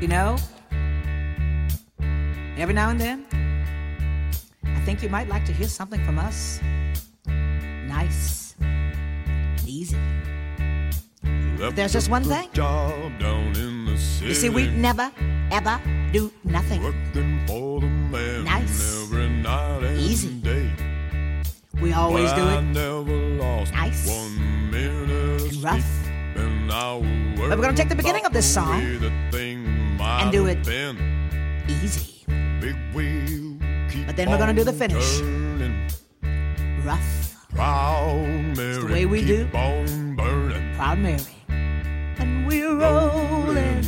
You know? Every now and then, I think you might like to hear something from us. Nice. Easy. But there's just one thing. You see, we never, ever do nothing. nice. Easy. We always do it. nice. and rough. but we're going to take the beginning of this song and do it easy. But then we're gonna do the finish. Rough. Proud Mary, the way we do. Proud Mary. And we're rolling.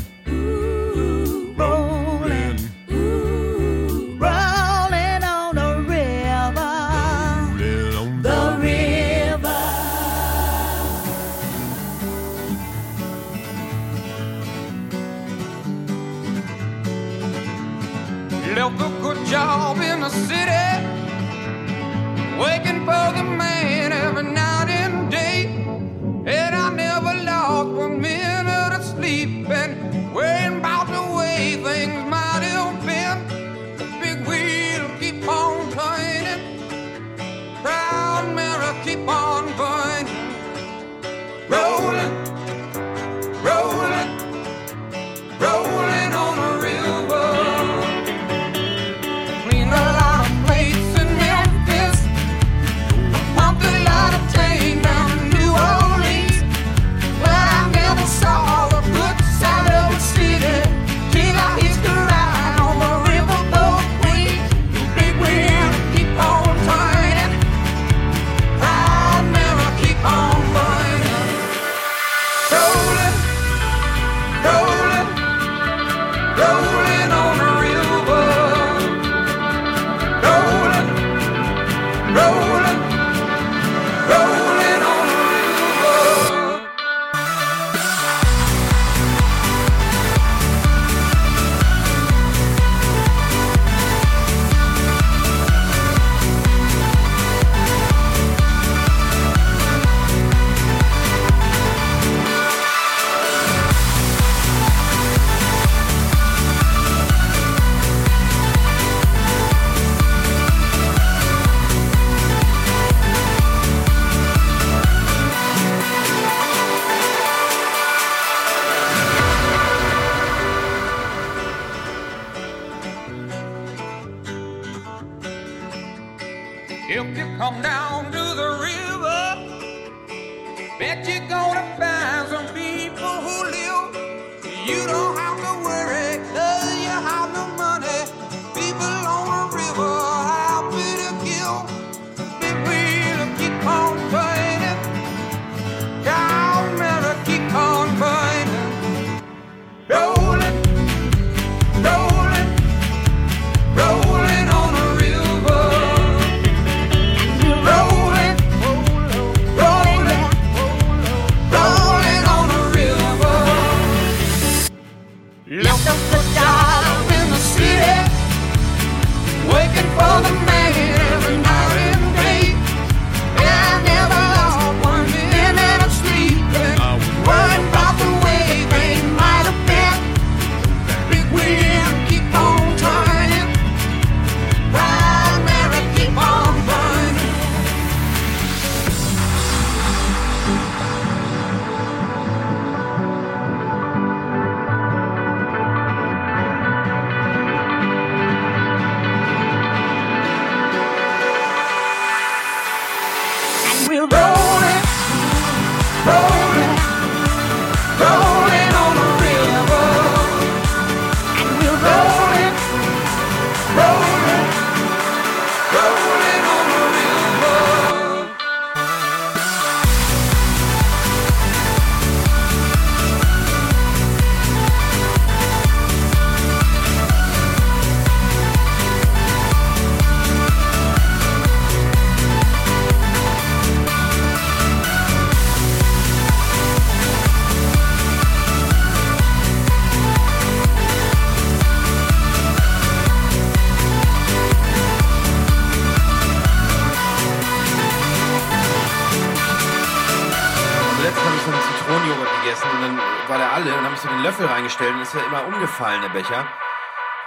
Ja immer umgefallen, der Becher.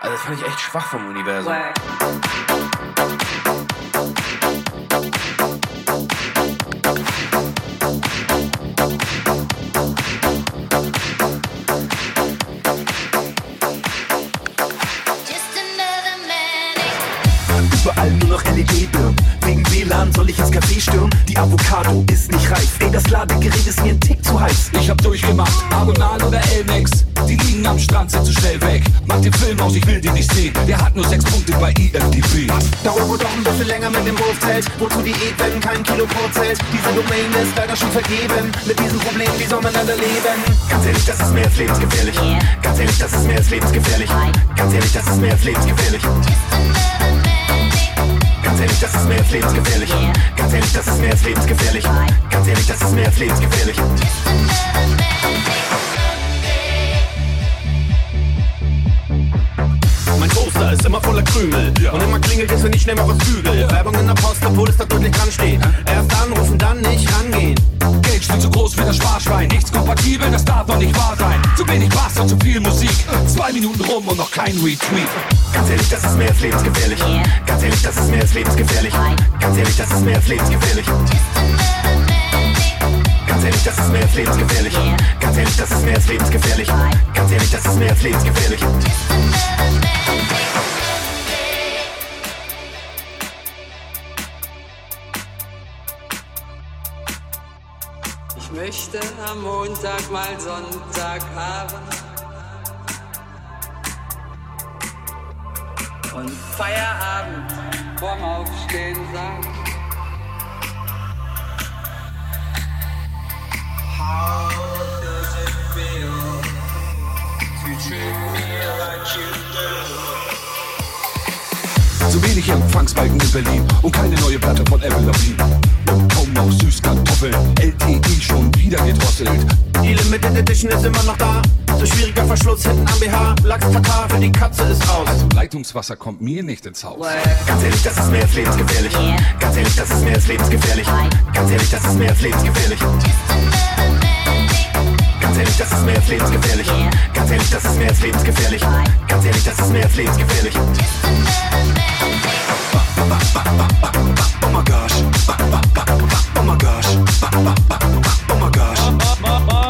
Also das fand ich echt schwach vom Universum. Überall nur noch LED-Birnen. Wegen WLAN soll ich ins Café stürmen. Die Avocado ist nicht reif. Ey, das Ladegerät ist mir ein Tick zu heiß. Ich hab durchgemacht, Aronal oder Elmex. Die liegen am Strand, sind zu schnell weg. Mach den Film aus, ich will den nicht sehen. Der hat nur sechs Punkte bei IMDb. Dauert wohl doch ein bisschen länger mit dem Wurfzelt. Wozu Diät, wenn kein Kilo vorzählt? Diese Domain ist leider schon vergeben. Mit diesem Problem, wie soll man dann da leben? Ganz ehrlich, das ist mehr als lebensgefährlich. Ganz ehrlich, das ist mehr als lebensgefährlich. Ganz ehrlich, das ist mehr als lebensgefährlich. Ganz ehrlich, das ist mehr als lebensgefährlich. Ganz ehrlich, das ist mehr als lebensgefährlich. Ganz ehrlich, das ist mehr als lebensgefährlich. Mein Toaster ist immer voller Krümel. Und immer klingelt es, wenn ich schnell mal was bügel. Werbung in der Post, obwohl es da deutlich dran steht. Erst anrufen, dann nicht rangehen. Geld viel zu groß für das Sparschwein. Nichts kompatibel, das darf doch nicht wahr sein. Zu wenig und zu viel Musik. Zwei Minuten rum und noch kein Retweet. Ganz ehrlich, das ist mehr als lebensgefährlich. Ganz ehrlich, das ist mehr als lebensgefährlich. Ganz ehrlich, das ist mehr als lebensgefährlich. Ganz ehrlich, das ist mehr als lebensgefährlich. Ganz ehrlich, das ist mehr als lebensgefährlich. Ganz ehrlich, das ist mehr als lebensgefährlich. Ich möchte am Montag mal Sonntag haben. Und Feierabend vorm Aufstehen sagen. Zu wenig Empfangsbalken in Berlin und keine neue Platte von Avril Lavigne. Kaum noch Süßkartoffeln, LTE schon wieder gedrosselt. Die Limited Edition ist immer noch da. So schwieriger Verschluss hinten am BH. Lachs Tatar für die Katze ist aus. Also Leitungswasser kommt mir nicht ins Haus. Ganz ehrlich, das ist mehr als lebensgefährlich. Ganz ehrlich, das ist mehr als lebensgefährlich. Ganz ehrlich, das ist mehr als lebensgefährlich. Ganz ehrlich, das ist mehr als lebensgefährlich. Ganz ehrlich, das ist mehr als lebensgefährlich. Ganz ehrlich, das ist mehr als lebensgefährlich. Oh my gosh. Oh my gosh. Oh my gosh. Oh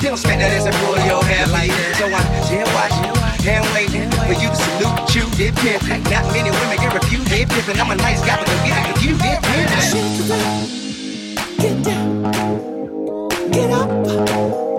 You don't smack that as and pull your hair like. So I'm still watching, hand waiting for you to salute you, did pimp. Not many women get refused, did pimp, and I'm a nice guy, but don't get it you did pimp. Get down, get up.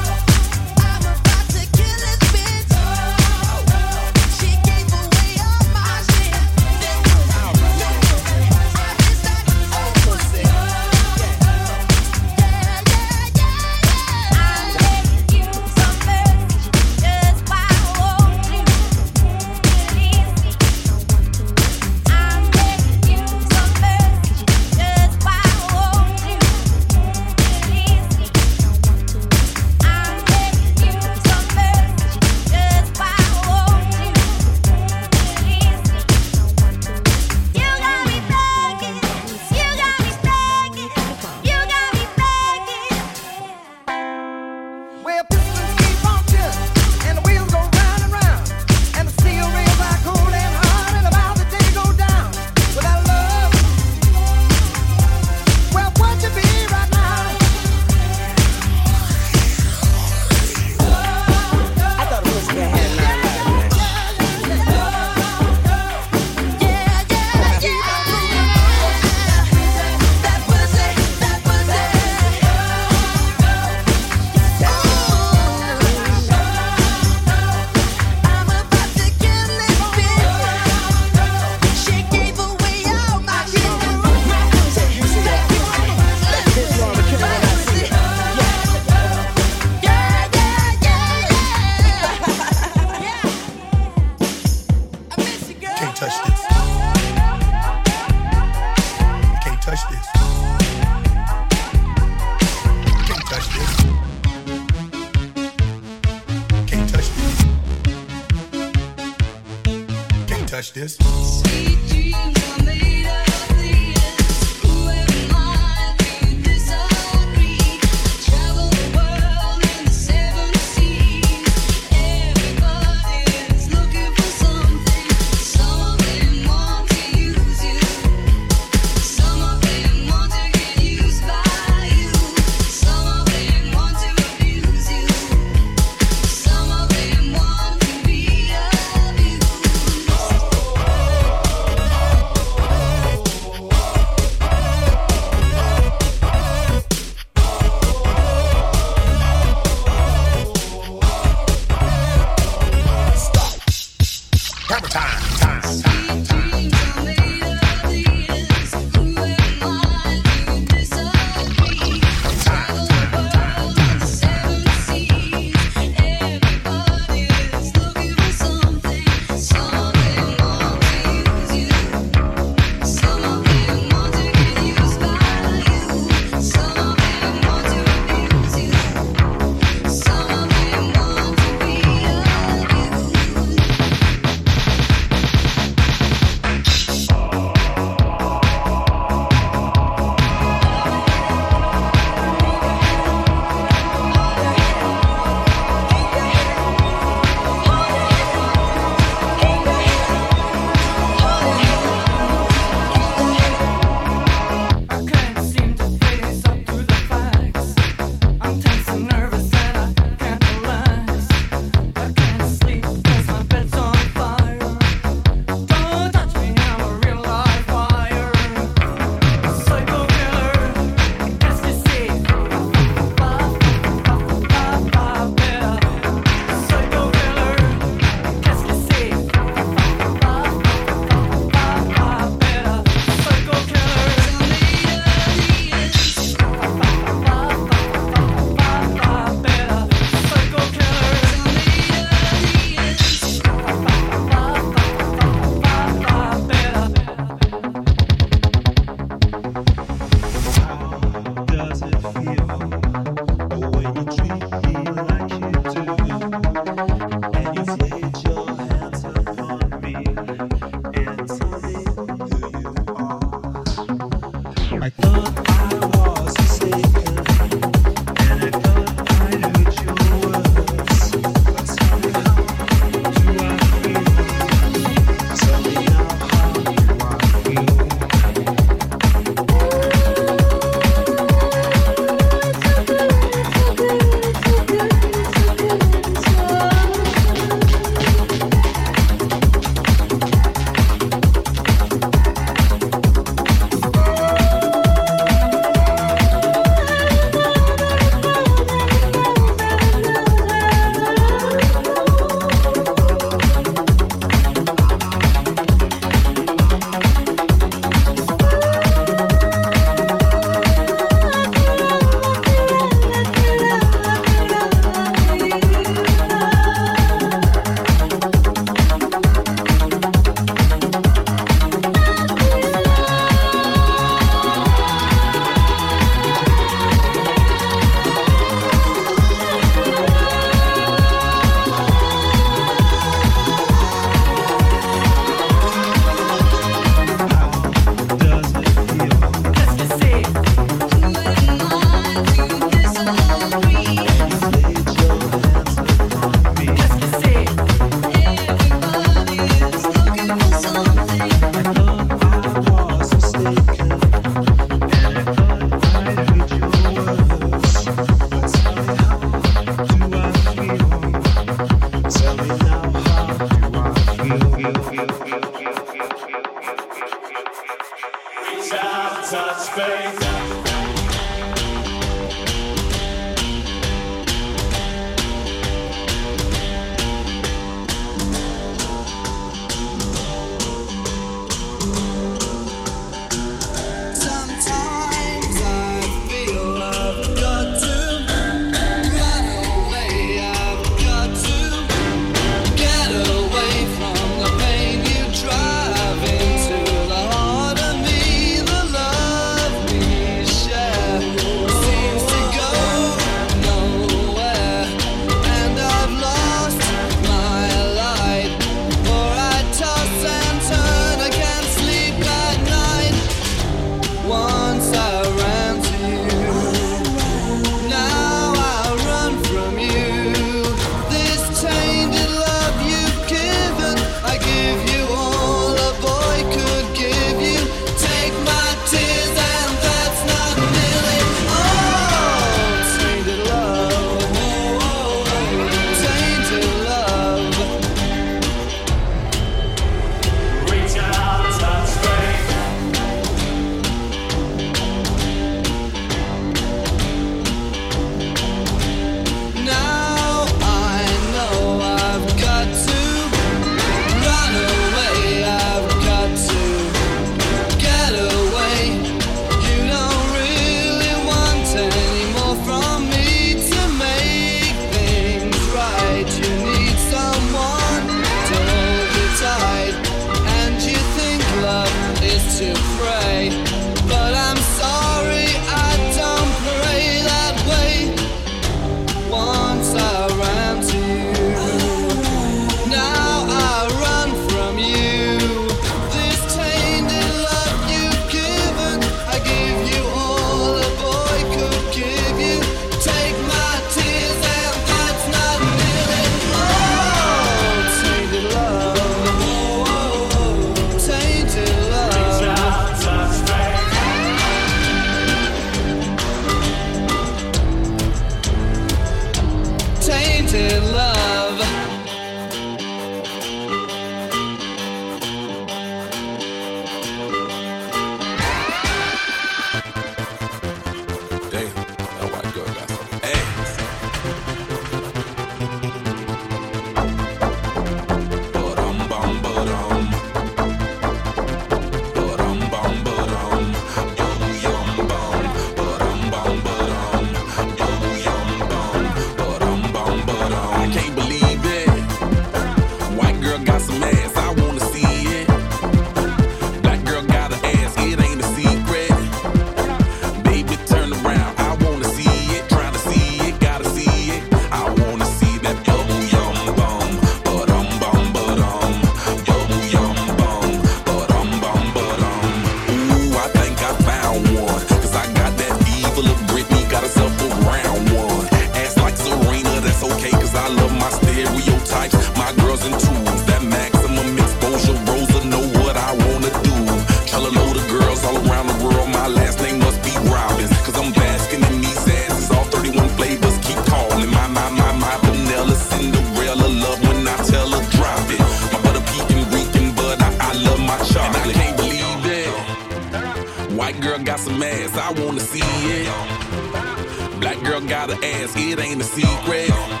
Ass, it ain't a secret.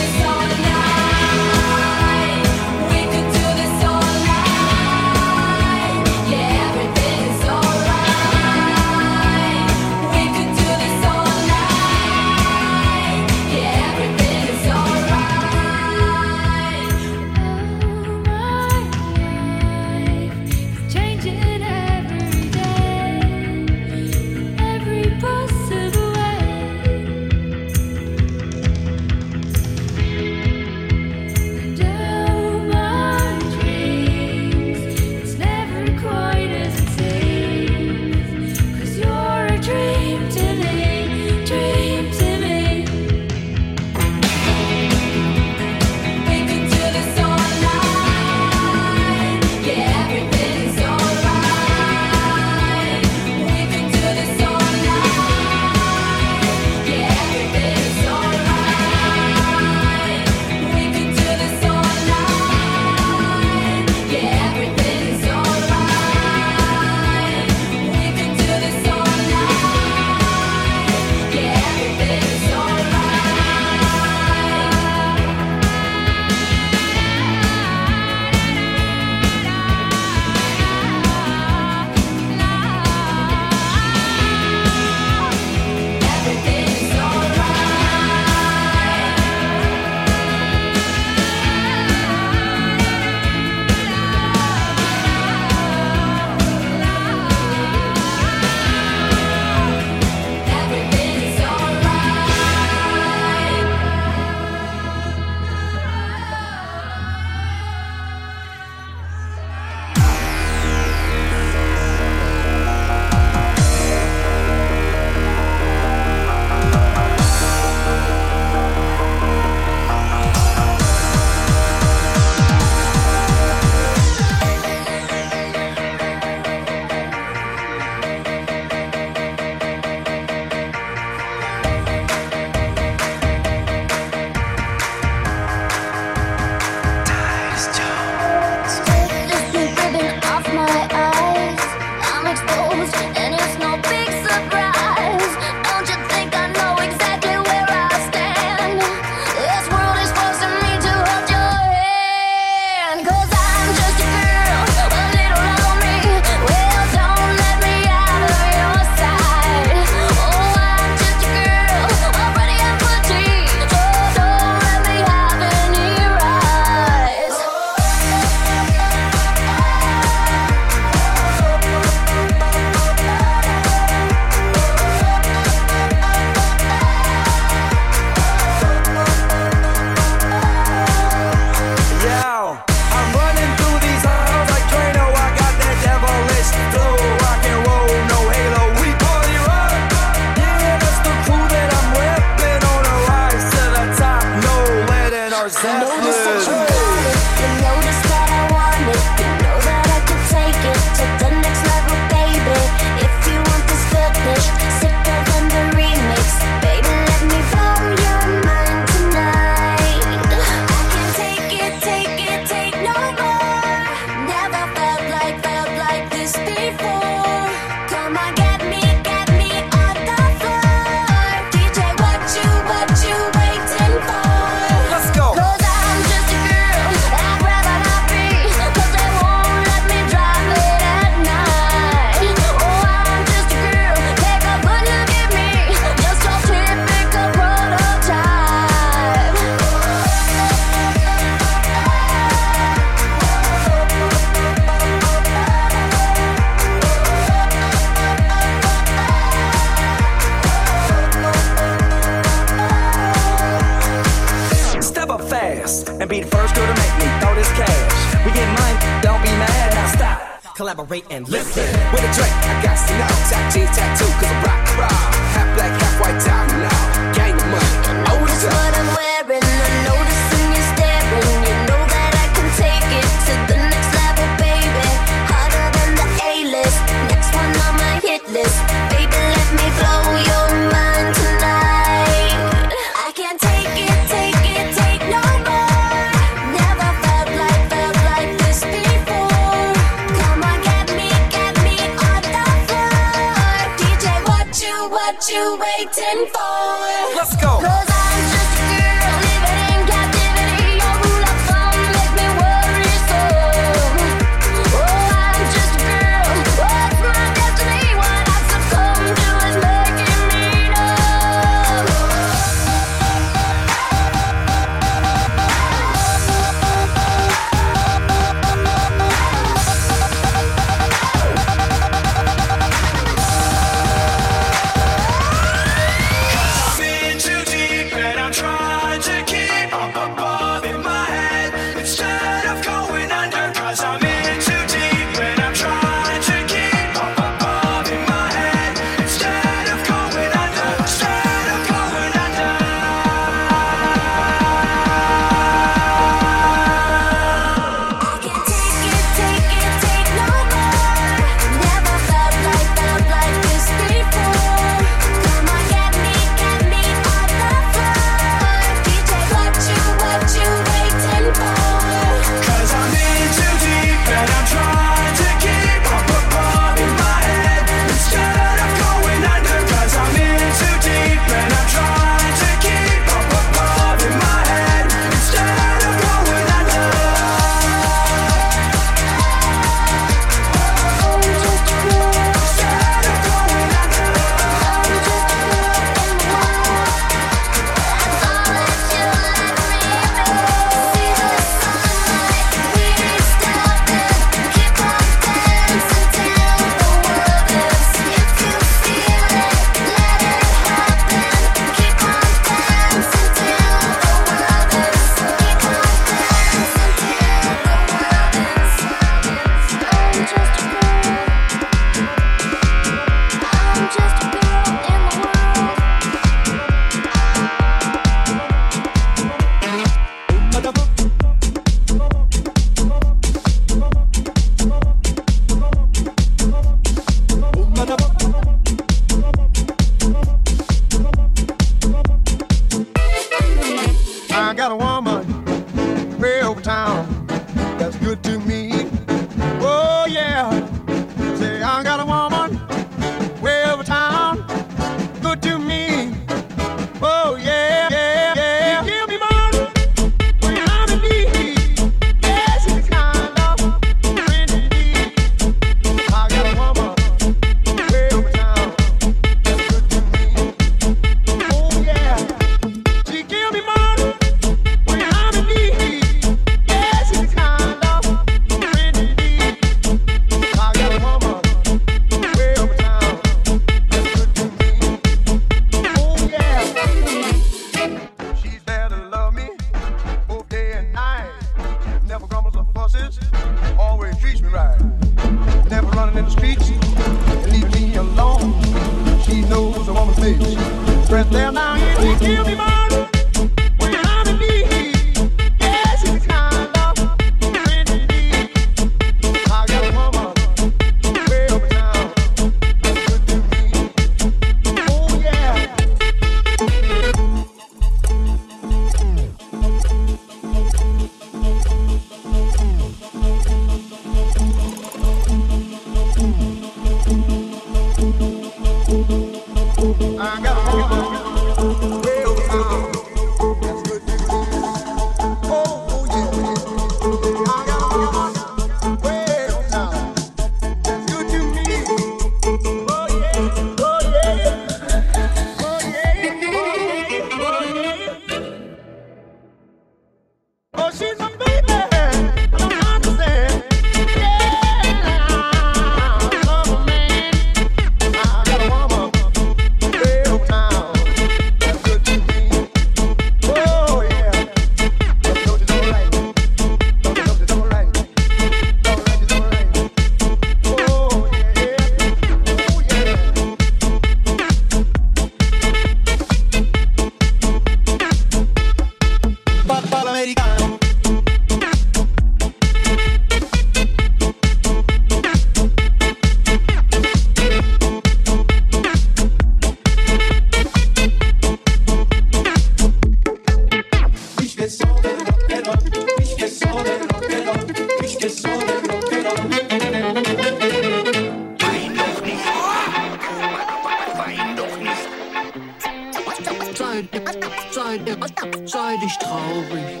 Sei dich traurig.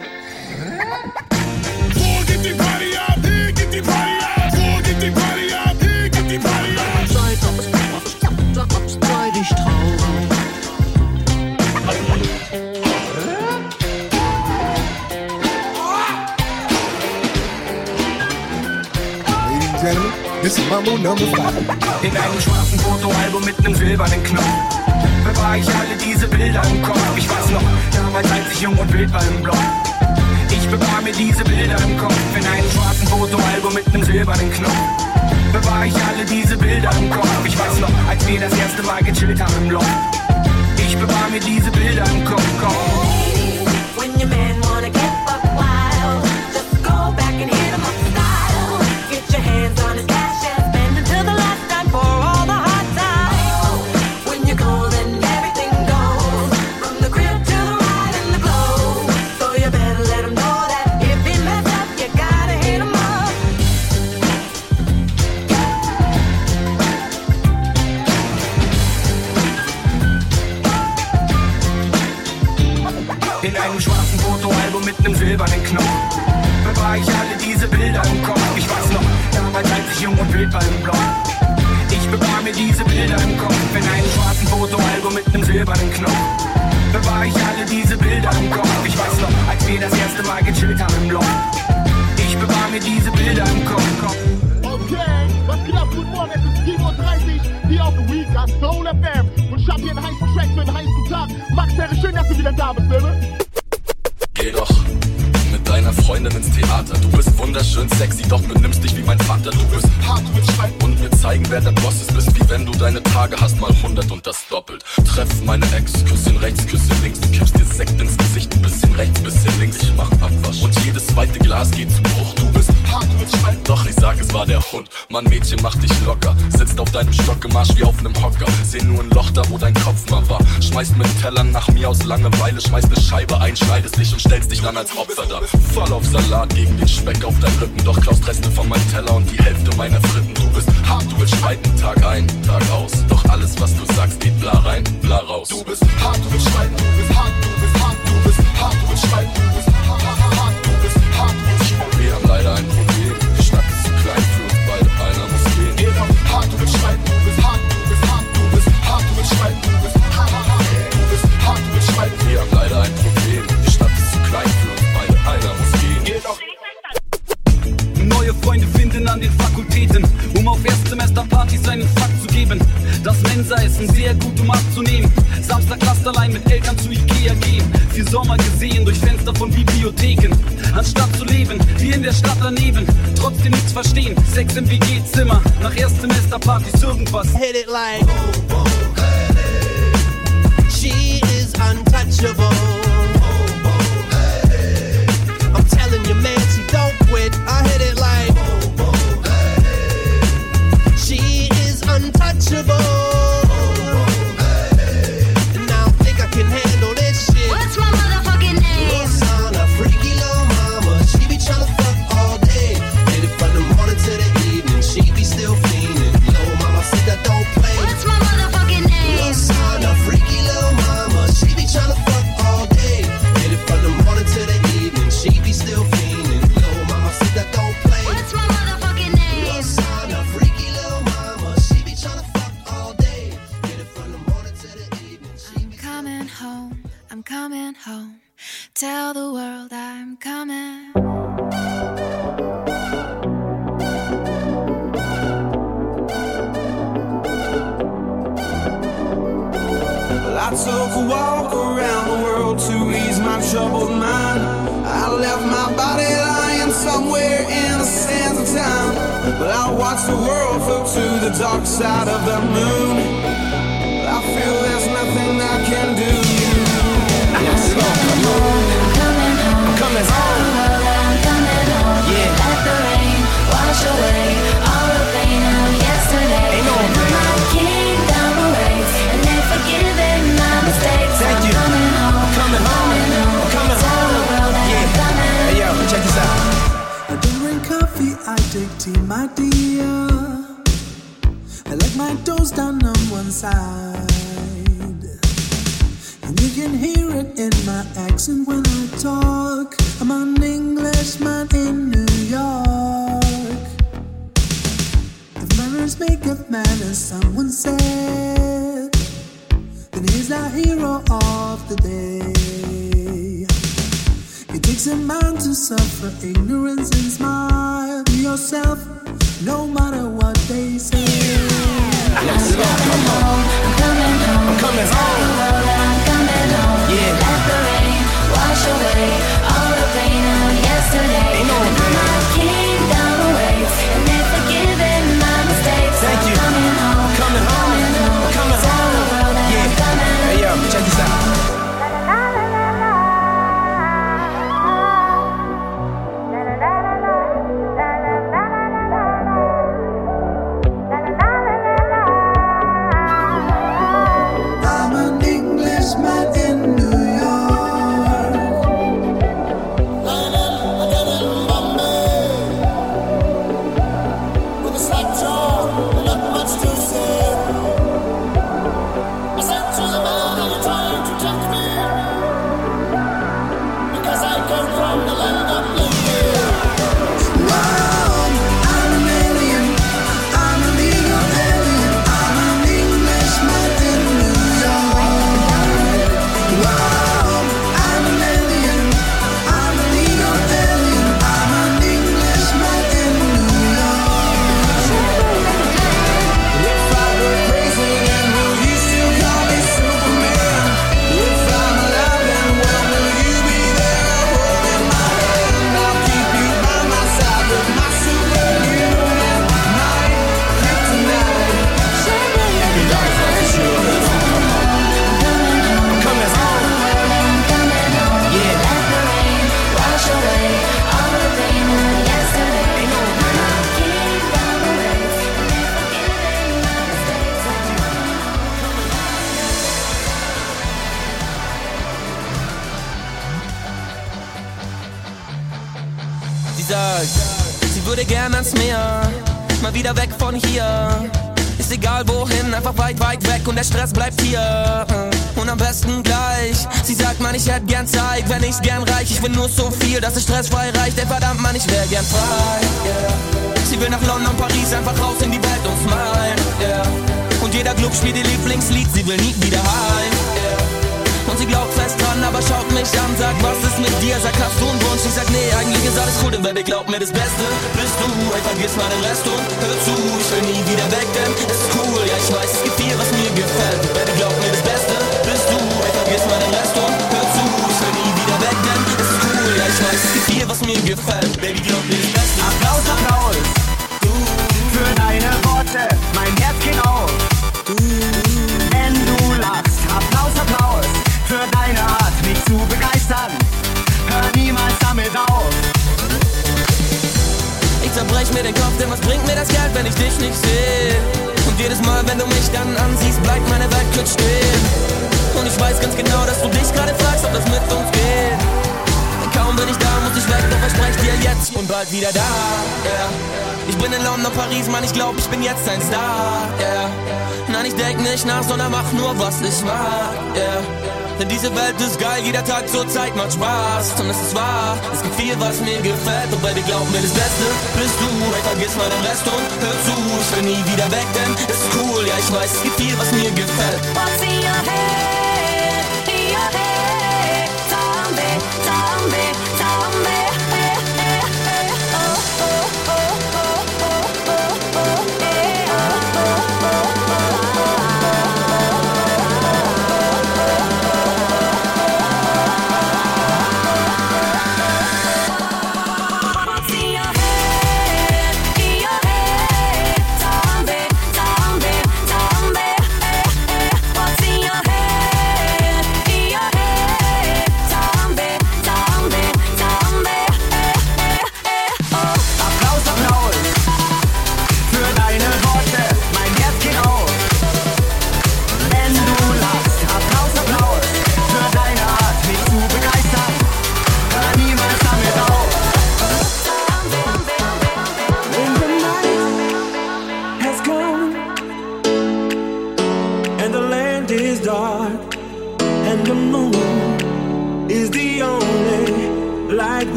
Wo geht die Party ab? Hier geht die Party ab. Wo geht die Party ab? Hier geht die Party ab. Sei, sei, sei dich traurig. Ladies and gentlemen, this is Mambo number five. In einem schwarzen Fotoalbum mit nem silbernen Knopf Bewahr ich alle diese Bilder im Kopf. Ich weiß noch, damals als ich jung und wild war im Block. Ich bewahr mir diese Bilder im Kopf. In einem schwarzen Fotoalbum mit nem silbernen Knopf. Bewahr ich alle diese Bilder im Kopf. Ich weiß noch, als wir das erste Mal gechillt haben im Loft Ich bewahr mir diese Bilder im Kopf, Kopf Mann, Mädchen, mach dich locker. Sitzt auf deinem Stock im Arsch wie auf nem Hocker. Seh nur ein Loch da, wo dein Kopf mal war. Schmeißt mit Tellern nach mir aus Langeweile. Schmeißt ne Scheibe ein, schneidest dich und stellst dich dann als Opfer da. Voll auf Salat gegen den Speck auf deinem Rücken. Doch klaust Reste von meinem Teller und die Hälfte meiner Fritten. Du bist hart, du willst streiten, Tag ein, Tag aus. Doch alles, was du sagst, geht bla rein, bla raus. Du bist hart, du willst streiten, du bist hart, du bist hart, du bist hart, du willst streiten, du bist hart, hart, hart, du bist hart, du willst streiten. Wir haben leider ein Problem. Freunde finden an den Fakultäten, um auf Erstsemesterpartys einen Fuck zu geben. Das Mensa-Essen sehr gut, um abzunehmen. Samstag lasst allein mit Eltern zu Ikea gehen. Vier Sommer gesehen durch Fenster von Bibliotheken. Anstatt zu leben, wie in der Stadt daneben. Trotzdem nichts verstehen, Sex im WG-Zimmer. Nach Erstsemesterpartys irgendwas. Hit it like She is untouchable. I'm telling you, man, quit. I hit it like She is untouchable. Tell the world I'm coming. Well, I took a walk around the world to ease my troubled mind. I left my body lying somewhere in the sands of time. But I watched the world float to the dark side of the moon. I feel there's nothing I can do. I'm coming home. Yeah. Let the rain wash away all the pain of yesterday. Ain't no and pain. I'm not king down the waves, and they're forgiving my mistakes. Thank I'm you. coming home. I'm coming home. I'm coming home. world that I'm coming Hey yo, check this out. I don't drink coffee, I take tea, my dear. I like my toes down on one side. Can hear it in my accent when I talk. I'm an Englishman in New York. If manners make of manners, someone said, then he's the hero of the day. It takes a man to suffer ignorance and smile to yourself, no matter what they say. Let's go. I'm coming home. I'm coming home. Will nur so viel, dass es stressfrei reicht. Ey, verdammt, man, ich wär gern frei. Yeah. Sie will nach London, Paris, einfach raus in die Welt und smile. Yeah. Und jeder Club spielt ihr Lieblingslied, sie will nie wieder heim. Yeah. Und sie glaubt fest dran, aber schaut mich an, sagt, was ist mit dir? Sagt, hast du einen Wunsch? Ich sag, nee, eigentlich ist alles gut, Baby, glaub mir das Beste. Bist du, ey, vergiss mal den Rest und hör zu, ich will nie wieder weg, denn es ist cool, ja, ich weiß, es gibt viel, was mir gefällt. Mir gefällt. Baby, glaub mir das Beste. Applaus, Applaus. Für deine Worte, mein Herz geht auf. Wenn du lachst, Applaus, Applaus. Für deine Art, mich zu begeistern. Hör niemals damit auf. Ich zerbrech mir den Kopf, denn was bringt mir das Geld, wenn ich dich nicht sehe? Und jedes Mal, wenn du mich dann ansiehst, bleibt meine Welt kurz stehen. Und ich weiß ganz genau, dass du dich gerade fragst, ob das mit uns geht. Kaum bin ich da, muss ich weg, doch versprech dir jetzt, bin bald wieder da. Yeah. Ich bin in London, Paris, Mann, ich glaub, ich bin jetzt ein Star. Yeah. Nein, ich denk nicht nach, sondern mach nur, was ich mag. Yeah. Denn diese Welt ist geil, jeder Tag zur Zeit macht Spaß. Und es ist wahr, es gibt viel, was mir gefällt. Und Baby, glaub mir, das Beste bist du. Ey, vergiss mal den Rest und hör zu. Ich will nie wieder weg, denn es ist cool. Ja, ich weiß, es gibt viel, was mir gefällt. What's in your head?